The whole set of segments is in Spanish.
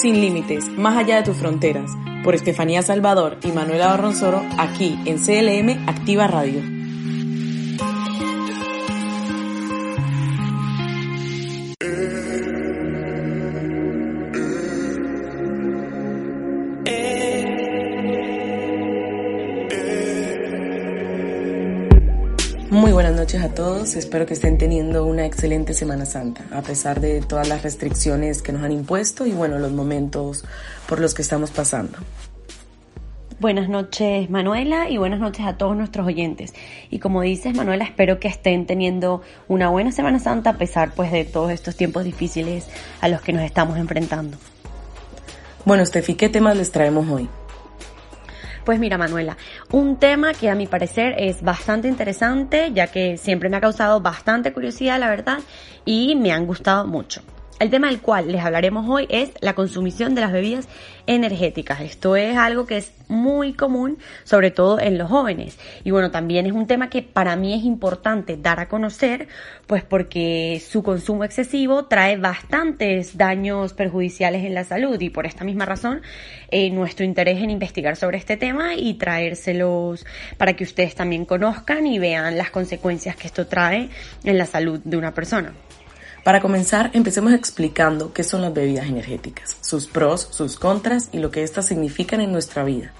Sin límites, más allá de tus fronteras, por Estefanía Salvador y Manuela Barronzoro, aquí en CLM Activa Radio. Muy buenas noches a todos, espero que estén teniendo una excelente Semana Santa, a pesar de todas las restricciones que nos han impuesto y bueno, los momentos por los que estamos pasando. Buenas noches Manuela y buenas noches a todos nuestros oyentes. Y como dices Manuela, espero que estén teniendo una buena Semana Santa a pesar pues de todos estos tiempos difíciles a los que nos estamos enfrentando. Bueno, Steffi, ¿qué temas les traemos hoy? Pues mira, Manuela, un tema que a mi parecer es bastante interesante, ya que siempre me ha causado bastante curiosidad, la verdad, y me han gustado mucho. El tema del cual les hablaremos hoy es la consumición de las bebidas energéticas. Esto es algo que es muy común, sobre todo en los jóvenes. Y bueno, también es un tema que para mí es importante dar a conocer, pues porque su consumo excesivo trae bastantes daños perjudiciales en la salud y por esta misma razón eh, nuestro interés en investigar sobre este tema y traérselos para que ustedes también conozcan y vean las consecuencias que esto trae en la salud de una persona. Para comenzar, empecemos explicando qué son las bebidas energéticas, sus pros, sus contras y lo que éstas significan en nuestra vida.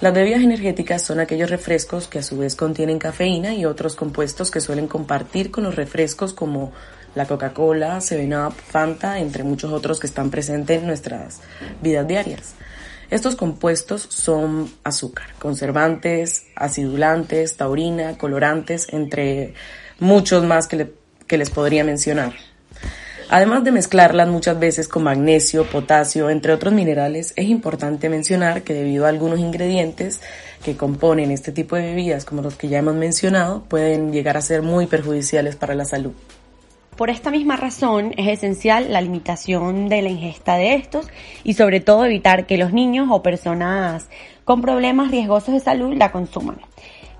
Las bebidas energéticas son aquellos refrescos que a su vez contienen cafeína y otros compuestos que suelen compartir con los refrescos como la Coca-Cola, 7-Up, Fanta, entre muchos otros que están presentes en nuestras vidas diarias. Estos compuestos son azúcar, conservantes, acidulantes, taurina, colorantes, entre muchos más que, que les podría mencionar. Además de mezclarlas muchas veces con magnesio, potasio, entre otros minerales, es importante mencionar que debido a algunos ingredientes que componen este tipo de bebidas, como los que ya hemos mencionado, pueden llegar a ser muy perjudiciales para la salud. Por esta misma razón es esencial la limitación de la ingesta de estos y sobre todo evitar que los niños o personas con problemas riesgosos de salud la consuman.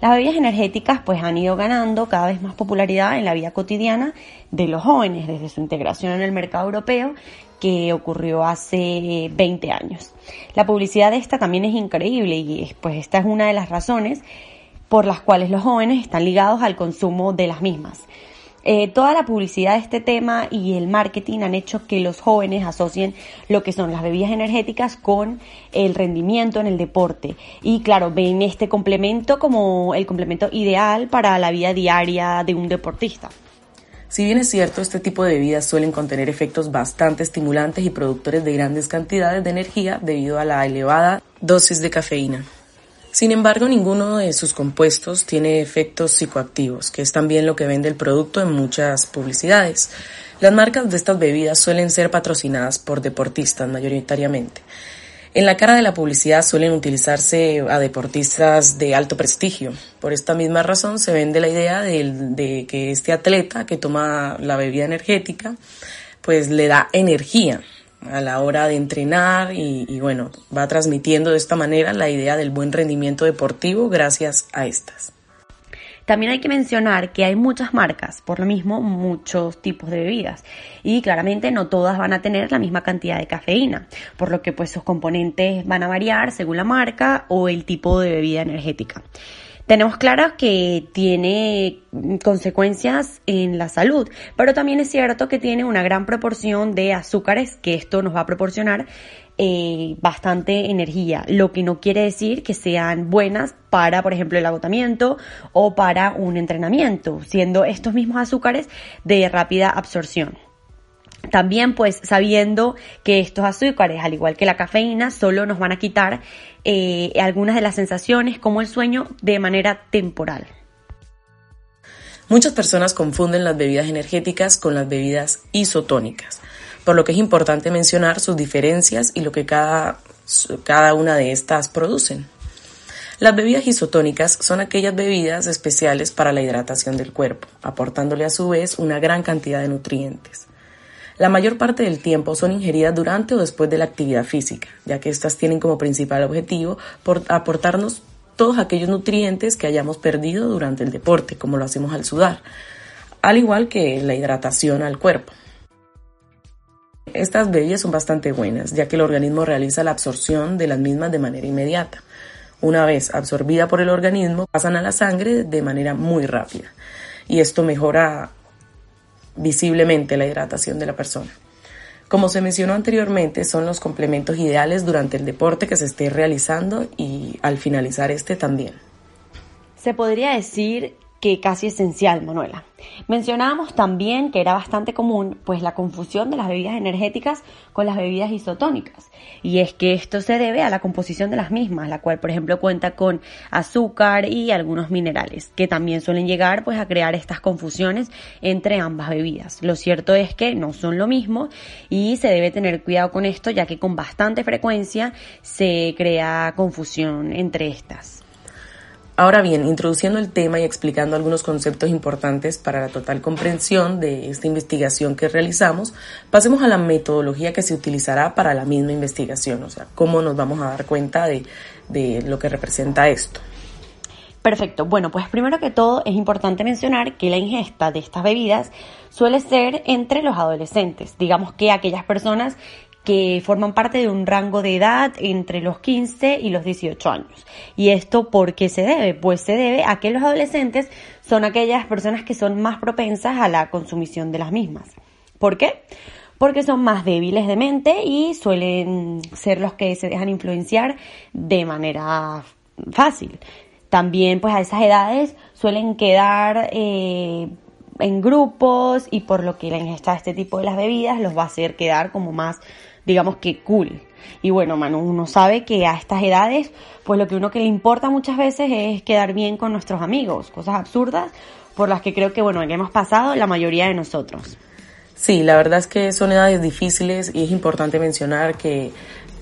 Las bebidas energéticas pues han ido ganando cada vez más popularidad en la vida cotidiana de los jóvenes desde su integración en el mercado europeo que ocurrió hace 20 años. La publicidad de esta también es increíble y pues esta es una de las razones por las cuales los jóvenes están ligados al consumo de las mismas. Eh, toda la publicidad de este tema y el marketing han hecho que los jóvenes asocien lo que son las bebidas energéticas con el rendimiento en el deporte. Y claro, ven este complemento como el complemento ideal para la vida diaria de un deportista. Si bien es cierto, este tipo de bebidas suelen contener efectos bastante estimulantes y productores de grandes cantidades de energía debido a la elevada dosis de cafeína. Sin embargo, ninguno de sus compuestos tiene efectos psicoactivos, que es también lo que vende el producto en muchas publicidades. Las marcas de estas bebidas suelen ser patrocinadas por deportistas mayoritariamente. En la cara de la publicidad suelen utilizarse a deportistas de alto prestigio. Por esta misma razón se vende la idea de, de, que este atleta que toma la bebida energética pues le da energía a la hora de entrenar y, bueno, va transmitiendo de esta manera la idea del buen rendimiento deportivo gracias a estas. También hay que mencionar que hay muchas marcas, por lo mismo muchos tipos de bebidas y claramente no todas van a tener la misma cantidad de cafeína, por lo que pues sus componentes van a variar según la marca o el tipo de bebida energética. Tenemos claro que tiene consecuencias en la salud, pero también es cierto que tiene una gran proporción de azúcares que esto nos va a proporcionar eh, bastante energía, lo que no quiere decir que sean buenas para, por ejemplo, el agotamiento o para un entrenamiento, siendo estos mismos azúcares de rápida absorción. También pues sabiendo que estos azúcares, al igual que la cafeína, solo nos van a quitar eh, algunas de las sensaciones como el sueño de manera temporal. Muchas personas confunden las bebidas energéticas con las bebidas isotónicas, por lo que es importante mencionar sus diferencias y lo que cada, cada una de estas producen. Las bebidas isotónicas son aquellas bebidas especiales para la hidratación del cuerpo, aportándole a su vez una gran cantidad de nutrientes. La mayor parte del tiempo son ingeridas durante o después de la actividad física, ya que estas tienen como principal objetivo aportarnos todos aquellos nutrientes que hayamos perdido durante el deporte, como lo hacemos al sudar, al igual que la hidratación al cuerpo. Estas bebidas son bastante buenas, ya que el organismo realiza la absorción de las mismas de manera inmediata. Una vez absorbida por el organismo, pasan a la sangre de manera muy rápida y esto mejora visiblemente la hidratación de la persona. Como se mencionó anteriormente, son los complementos ideales durante el deporte que se esté realizando y al finalizar este también. Se podría decir que casi esencial, Manuela. Mencionábamos también que era bastante común pues la confusión de las bebidas energéticas con las bebidas isotónicas. Y es que esto se debe a la composición de las mismas, la cual por ejemplo cuenta con azúcar y algunos minerales, que también suelen llegar pues a crear estas confusiones entre ambas bebidas. Lo cierto es que no son lo mismo y se debe tener cuidado con esto ya que con bastante frecuencia se crea confusión entre estas. Ahora bien, introduciendo el tema y explicando algunos conceptos importantes para la total comprensión de esta investigación que realizamos, pasemos a la metodología que se utilizará para la misma investigación, o sea, cómo nos vamos a dar cuenta de, de lo que representa esto. Perfecto. Bueno, pues primero que todo es importante mencionar que la ingesta de estas bebidas suele ser entre los adolescentes, digamos que aquellas personas que forman parte de un rango de edad entre los 15 y los 18 años. ¿Y esto por qué se debe? Pues se debe a que los adolescentes son aquellas personas que son más propensas a la consumición de las mismas. ¿Por qué? Porque son más débiles de mente y suelen ser los que se dejan influenciar de manera fácil. También pues a esas edades suelen quedar eh, en grupos y por lo que la ingesta de este tipo de las bebidas los va a hacer quedar como más digamos que cool. Y bueno, Manu, uno sabe que a estas edades, pues lo que uno que le importa muchas veces es quedar bien con nuestros amigos, cosas absurdas por las que creo que, bueno, que hemos pasado la mayoría de nosotros. Sí, la verdad es que son edades difíciles y es importante mencionar que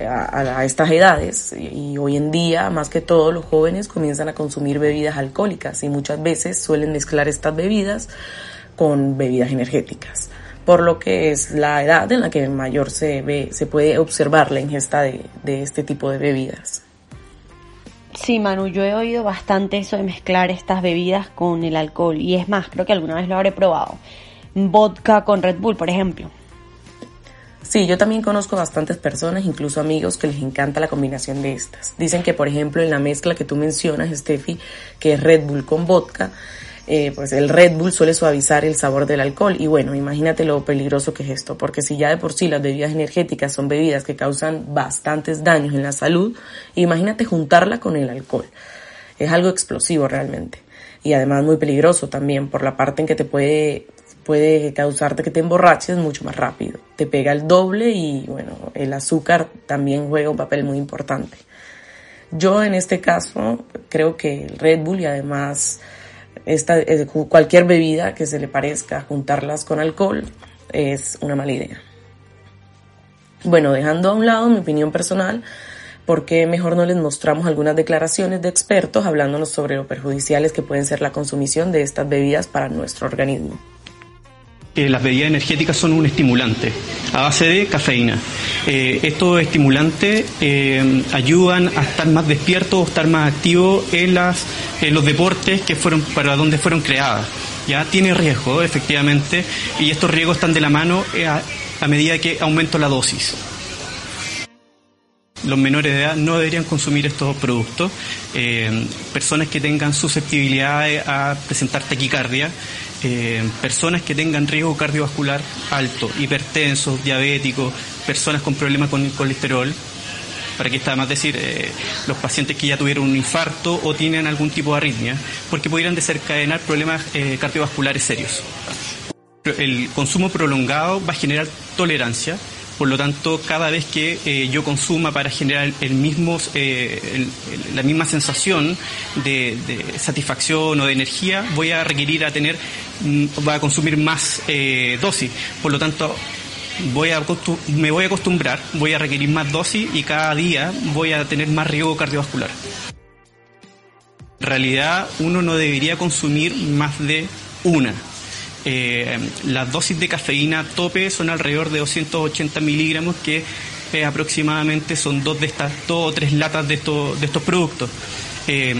a, estas edades y hoy en día más que todo los jóvenes comienzan a consumir bebidas alcohólicas y muchas veces suelen mezclar estas bebidas con bebidas energéticas por lo que es la edad en la que mayor se ve, se puede observar la ingesta de, de este tipo de bebidas. Sí, Manu, yo he oído bastante eso de mezclar estas bebidas con el alcohol y es más, creo que alguna vez lo habré probado. Vodka con Red Bull, por ejemplo. Sí, yo también conozco bastantes personas, incluso amigos, que les encanta la combinación de estas. Dicen que, por ejemplo, en la mezcla que tú mencionas, Steffi, que es Red Bull con vodka, eh, pues el Red Bull suele suavizar el sabor del alcohol. Y bueno, imagínate lo peligroso que es esto, porque si ya de por sí las bebidas energéticas son bebidas que causan bastantes daños en la salud, imagínate juntarla con el alcohol. Es algo explosivo realmente. Y además muy peligroso también por la parte en que te puede puede causarte que te emborraches mucho más rápido. Te pega el doble y bueno, el azúcar también juega un papel muy importante. Yo en este caso creo que el Red Bull y además esta, eh, cualquier bebida que se le parezca, juntarlas con alcohol es una mala idea. Bueno, dejando a un lado mi opinión personal, ¿por qué mejor no les mostramos algunas declaraciones de expertos hablándonos sobre lo perjudiciales que pueden ser la consumición de estas bebidas para nuestro organismo? Las bebidas energéticas son un estimulante a base de cafeína. Eh, estos estimulantes eh, ayudan a estar más despiertos o estar más activos en, las, en los deportes que fueron para donde fueron creadas. Ya tiene riesgo, efectivamente, y estos riesgos están de la mano eh, a, medida que aumento la dosis los menores de edad no deberían consumir estos productos. Eh, personas que tengan susceptibilidad a presentar taquicardia, eh, personas que tengan riesgo cardiovascular alto, hipertensos, diabéticos, personas con problemas con el colesterol, para que está más decir eh, los pacientes que ya tuvieron un infarto o tienen algún tipo de arritmia, porque pudieran desencadenar problemas cardiovasculares serios. El consumo prolongado va a generar tolerancia, Por lo tanto, cada vez que eh, yo consuma para generar el mismo, eh, la misma sensación de, satisfacción o de energía, voy a requerir a tener, mm, voy a consumir más eh, dosis. Por lo tanto, voy a me voy a acostumbrar, voy a requerir más dosis y cada día voy a tener más riesgo cardiovascular. En realidad, uno no debería consumir más de una eh, las dosis de cafeína tope son alrededor de 280 miligramos, que eh, aproximadamente son dos de estas, dos o tres latas de estos, de estos productos. Eh,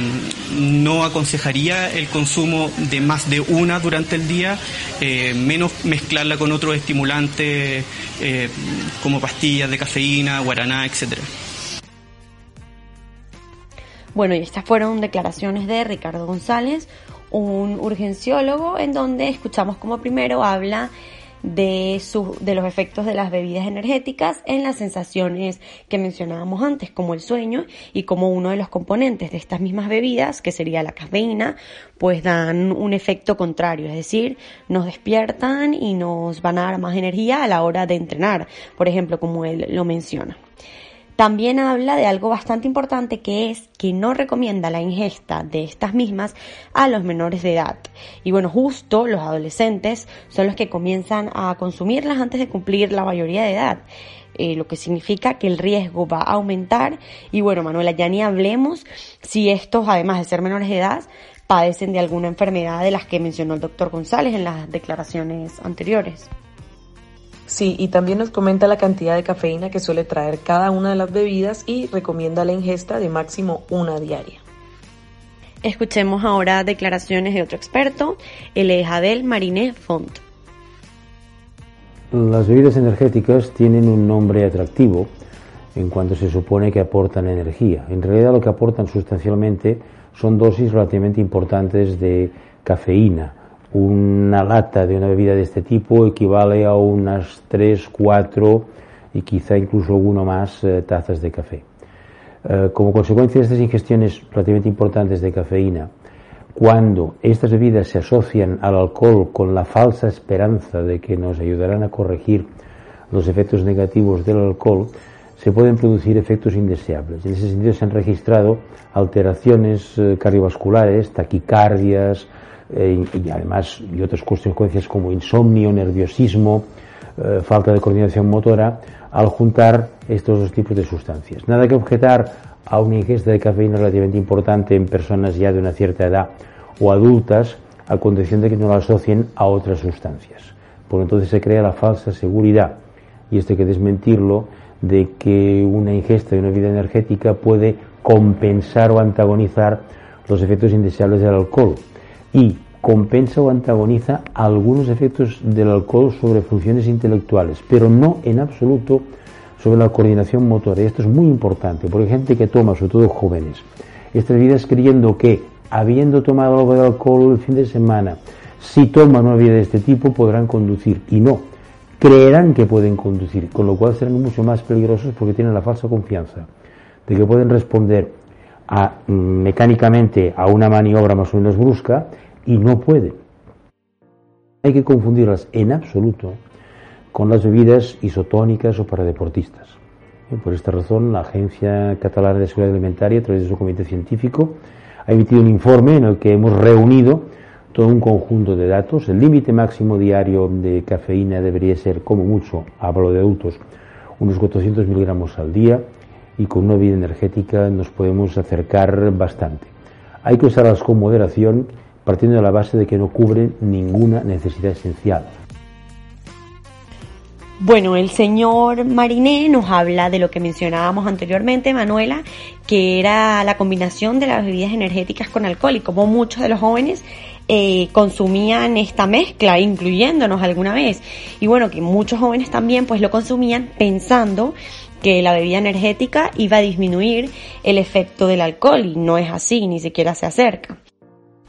no aconsejaría el consumo de más de una durante el día, menos mezclarla con otros estimulantes como pastillas de cafeína, guaraná, etcétera. Bueno, y estas fueron declaraciones de Ricardo González, un urgenciólogo en donde escuchamos como primero habla de, de los efectos de las bebidas energéticas en las sensaciones que mencionábamos antes, como el sueño y como uno de los componentes de estas mismas bebidas, que sería la cafeína, pues dan un efecto contrario, es decir, nos despiertan y nos van a dar más energía a la hora de entrenar, por ejemplo, como él lo menciona. También habla de algo bastante importante que es que no recomienda la ingesta de estas mismas a los menores de edad. Y bueno, justo los adolescentes son los que comienzan a consumirlas antes de cumplir la mayoría de edad. Eh, lo que significa que el riesgo va a aumentar. Y bueno, Manuela, ya ni hablemos si estos, además de ser menores de edad, padecen de alguna enfermedad de las que mencionó el doctor González en las declaraciones anteriores. Sí, y también nos comenta la cantidad de cafeína que suele traer cada una de las bebidas y recomienda la ingesta de máximo una diaria. Escuchemos ahora declaraciones de otro experto, el Jadel Mariné Font. Las bebidas energéticas tienen un nombre atractivo en cuanto se supone que aportan energía. En realidad lo que aportan sustancialmente son dosis relativamente importantes de cafeína, una lata de una bebida de este tipo equivale a unas 3, 4 y quizá incluso uno más eh, tazas de café. Eh, como consecuencia de estas ingestiones relativamente importantes de cafeína, cuando estas bebidas se asocian al alcohol con la falsa esperanza de que nos ayudarán a corregir los efectos negativos del alcohol, se pueden producir efectos indeseables. En ese sentido se han registrado alteraciones eh, cardiovasculares, taquicardias, eh, y además y otras consecuencias como insomnio, nerviosismo, eh, falta de coordinación motora al juntar estos dos tipos de sustancias. Nada que objetar a una ingesta de cafeína relativamente importante en personas ya de una cierta edad o adultas a condición de que no la asocien a otras sustancias. Por entonces se crea la falsa seguridad y esto hay que desmentirlo de que una ingesta de una vida energética puede compensar o antagonizar los efectos indeseables del alcohol y compensa o antagoniza algunos efectos del alcohol sobre funciones intelectuales, pero no en absoluto sobre la coordinación motora. Y esto es muy importante, porque hay gente que toma, sobre todo jóvenes, estas bebidas creyendo que, habiendo tomado algo de alcohol el fin de semana, si toman una bebida de este tipo podrán conducir. Y no, creerán que pueden conducir, con lo cual serán mucho más peligrosos porque tienen la falsa confianza de que pueden responder mm, mecánicamente a una maniobra más o menos brusca y no puede. Hay que confundirlas en absoluto con las bebidas isotónicas o para deportistas. Por esta razón, la Agencia Catalana de Seguridad Alimentaria, a través de su comité científico, ha emitido un informe en el que hemos reunido todo un conjunto de datos. El límite máximo diario de cafeína debería ser, como mucho, hablo de adultos, unos 400 miligramos al día y con una bebida energética nos podemos acercar bastante. Hay que usarlas con moderación partiendo de la base de que no cubren ninguna necesidad esencial. Bueno, el señor Mariné nos habla de lo que mencionábamos anteriormente, Manuela, que era la combinación de las bebidas energéticas con alcohol y como muchos de los jóvenes eh, consumían esta mezcla, incluyéndonos alguna vez. Y bueno, que muchos jóvenes también pues lo consumían pensando que la bebida energética iba a disminuir el efecto del alcohol y no es así, ni siquiera se acerca.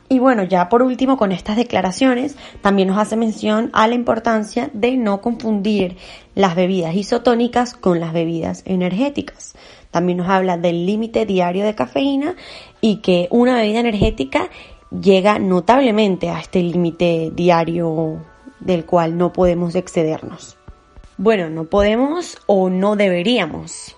Y bueno, ya por último, con estas declaraciones, también nos hace mención a la importancia de no confundir las bebidas isotónicas con las bebidas energéticas. También nos habla del límite diario de cafeína y que una bebida energética llega notablemente a este límite diario del cual no podemos excedernos. Bueno, no podemos o no deberíamos.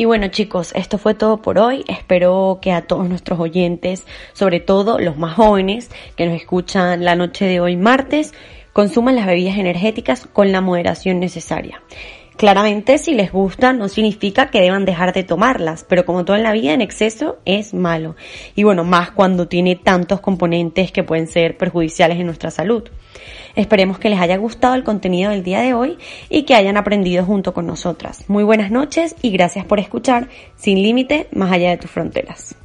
Y bueno chicos, esto fue todo por hoy. Espero que a todos nuestros oyentes, sobre todo los más jóvenes que nos escuchan la noche de hoy martes, consuman las bebidas energéticas con la moderación necesaria. Claramente, si les gusta, no significa que deban dejar de tomarlas, pero como todo en la vida, en exceso es malo. Y bueno, más cuando tiene tantos componentes que pueden ser perjudiciales en nuestra salud. Esperemos que les haya gustado el contenido del día de hoy y que hayan aprendido junto con nosotras. Muy buenas noches y gracias por escuchar Sin Límite, más allá de tus fronteras.